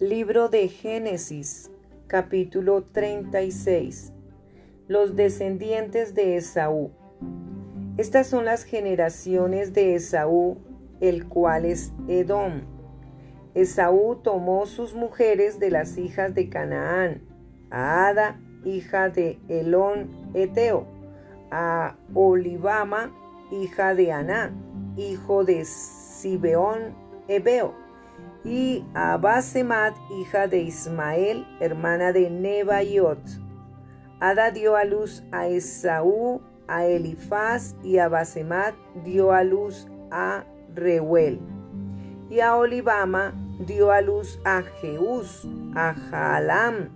Libro de Génesis, capítulo 36. Los descendientes de Esaú. Estas son las generaciones de Esaú, el cual es Edom. Esaú tomó sus mujeres de las hijas de Canaán, a Ada, hija de Elón Eteo, a Olivama, hija de Aná, hijo de Sibeón Ebeo, y a Basemat, hija de Ismael, hermana de Nebaiot. Ada dio a luz a Esaú, a Elifaz, y a Basemat dio a luz a Reuel. Y a Olivama dio a luz a Jeús, a Jaalam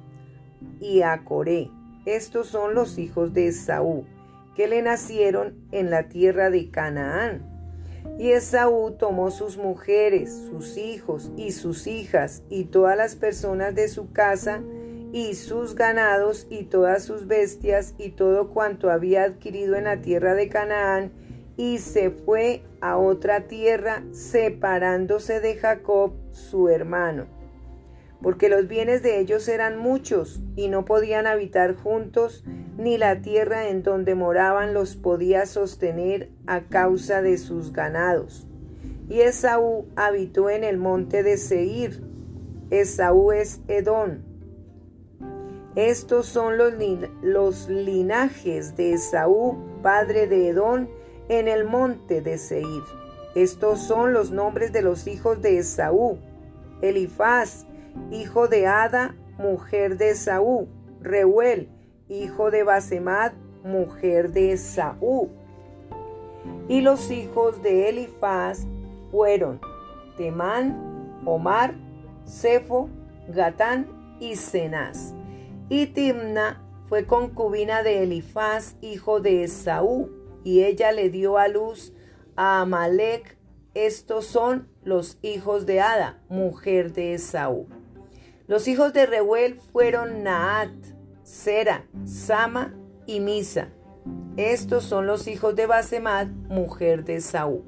y a Coré. Estos son los hijos de Esaú, que le nacieron en la tierra de Canaán y Esaú tomó sus mujeres, sus hijos y sus hijas y todas las personas de su casa y sus ganados y todas sus bestias y todo cuanto había adquirido en la tierra de Canaán y se fue a otra tierra separándose de Jacob su hermano porque los bienes de ellos eran muchos y no podían habitar juntos, ni la tierra en donde moraban los podía sostener a causa de sus ganados. Y Esaú habitó en el monte de Seir. Esaú es Edón. Estos son los, linajes de Esaú, padre de Edón, en el monte de Seir. Estos son los nombres de los hijos de Esaú. Elifaz, hijo de Ada, mujer de Saúl, Reuel, hijo de Basemat, mujer de Saúl. Y los hijos de Elifaz fueron Temán, Omar, Cefo, Gatán y Cenaz. Y Timna fue concubina de Elifaz, hijo de Esaú, y ella le dio a luz a Amalek. Estos son los hijos de Ada, mujer de Esaú. Los hijos de Reuel fueron Naat, Sera, Sama y Misa. Estos son los hijos de Basemat, mujer de Esaú.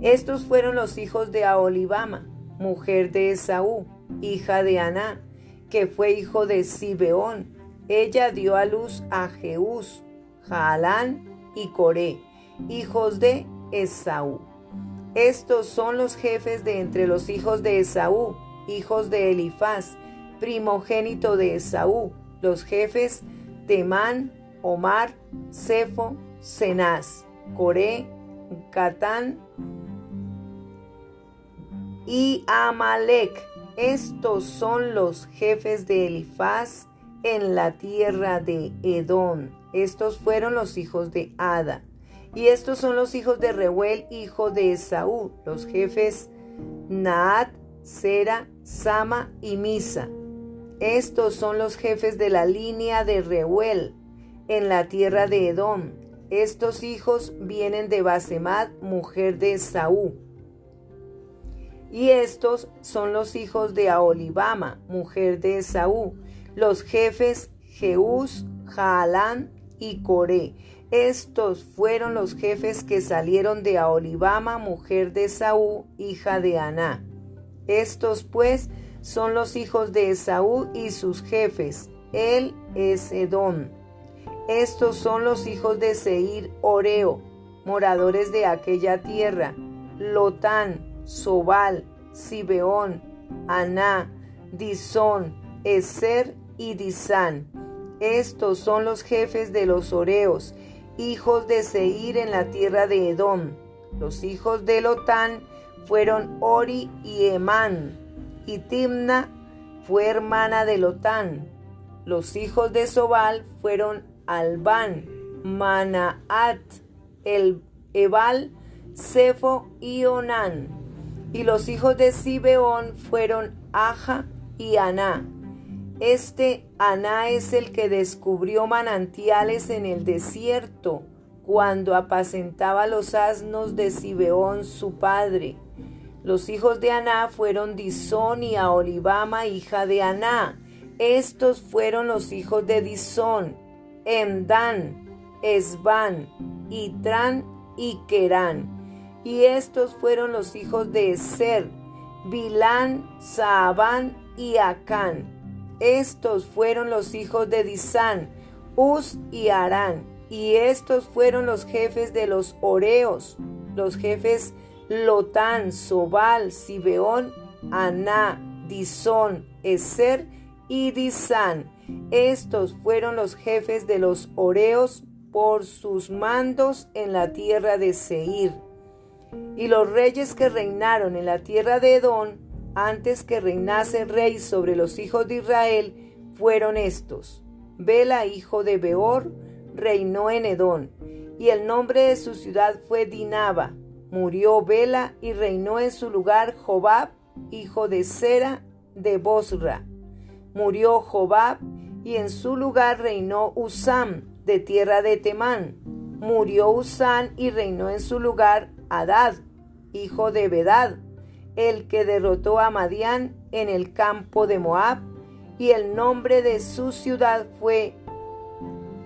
Estos fueron los hijos de Aolibama, mujer de Esaú, hija de Aná, que fue hijo de Sibeón. Ella dio a luz a Jeús, Jaalán y Coré, hijos de Esaú. Estos son los jefes de entre los hijos de Esaú, hijos de Elifaz, primogénito de Esaú, los jefes Temán, Omar, Cefo, Cenaz, Coré, Catán y Amalek. Estos son los jefes de Elifaz en la tierra de Edom. Estos fueron los hijos de Ada. Y estos son los hijos de Reuel, hijo de Esaú, los jefes Naat, Sera, Sama y Misa. Estos son los jefes de la línea de Reuel en la tierra de Edom. Estos hijos vienen de Basemat, mujer de Saúl. Y estos son los hijos de Aolibama, mujer de Esaú, los jefes Jeús, Jaalán y Coré. Estos fueron los jefes que salieron de Aolibama, mujer de Esaú, hija de Aná. Estos pues son los hijos de Esaú y sus jefes. Él es Edom. Estos son los hijos de Seir Oreo, moradores de aquella tierra. Lotán, Sobal, Sibeón, Aná, Disón, Eser y Disán. Estos son los jefes de los Oreos, hijos de Seir en la tierra de Edom. Los hijos de Lotán fueron Ori y Emán, y Timna fue hermana de Lotán. Los hijos de Sobal fueron Albán, Manaat, el Ebal, Cefo y Onán. Y los hijos de Sibeón fueron Aja y Aná. Este Aná es el que descubrió manantiales en el desierto cuando apacentaba los asnos de Sibeón su padre. Los hijos de Aná fueron Disón y Aolibama, hija de Aná. Estos fueron los hijos de Disón, Emdan, Esban, Itran y Kerán. Y estos fueron los hijos de Eser, Bilán, Saabán y Acán. Estos fueron los hijos de Disán, Uz y Arán. Y estos fueron los jefes de los Oreos, los jefes Lotán, Sobal, Sibeón, Aná, Disón, Eser y Disán. Estos fueron los jefes de los Oreos por sus mandos en la tierra de Seir. Y los reyes que reinaron en la tierra de Edón, antes que reinase rey sobre los hijos de Israel, fueron estos. Bela, hijo de Beor, reinó en Edón, y el nombre de su ciudad fue Dinaba. Murió Bela y reinó en su lugar Jobab, hijo de Sera de Bosra. Murió Jobab y en su lugar reinó Usam de tierra de Temán. Murió Usán y reinó en su lugar Adad, hijo de Bedad, el que derrotó a Madián en el campo de Moab, y el nombre de su ciudad fue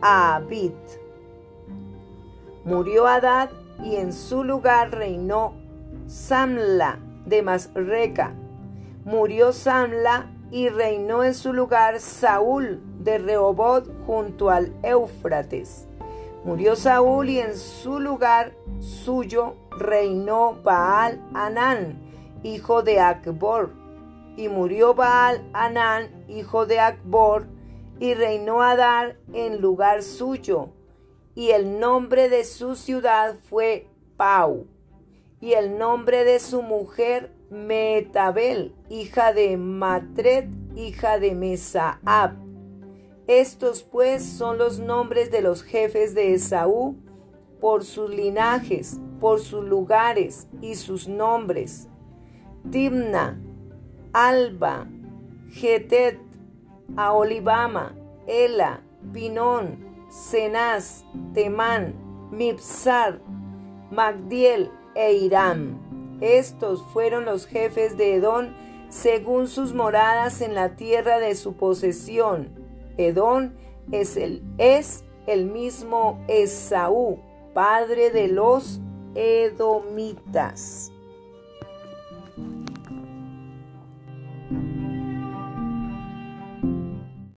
Abit. Murió Adad y en su lugar reinó Samla de Masreca. Murió Samla y reinó en su lugar Saúl de Rehobot junto al Éufrates. Murió Saúl y en su lugar suyo reinó Baal Anán, hijo de Akbor. Y murió Baal Anán, hijo de Akbor, y reinó Adar en lugar suyo. Y el nombre de su ciudad fue Pau. Y el nombre de su mujer Metabel, hija de Matred, hija de Mesaab. Estos pues son los nombres de los jefes de Esaú por sus linajes, por sus lugares y sus nombres. Timna, Alba, Getet, Aolibama, Ela, Pinón, Cenaz, Temán, Mipsar, Magdiel e Irán. Estos fueron los jefes de Edón según sus moradas en la tierra de su posesión. Edón es el, es el mismo Esaú, padre de los edomitas.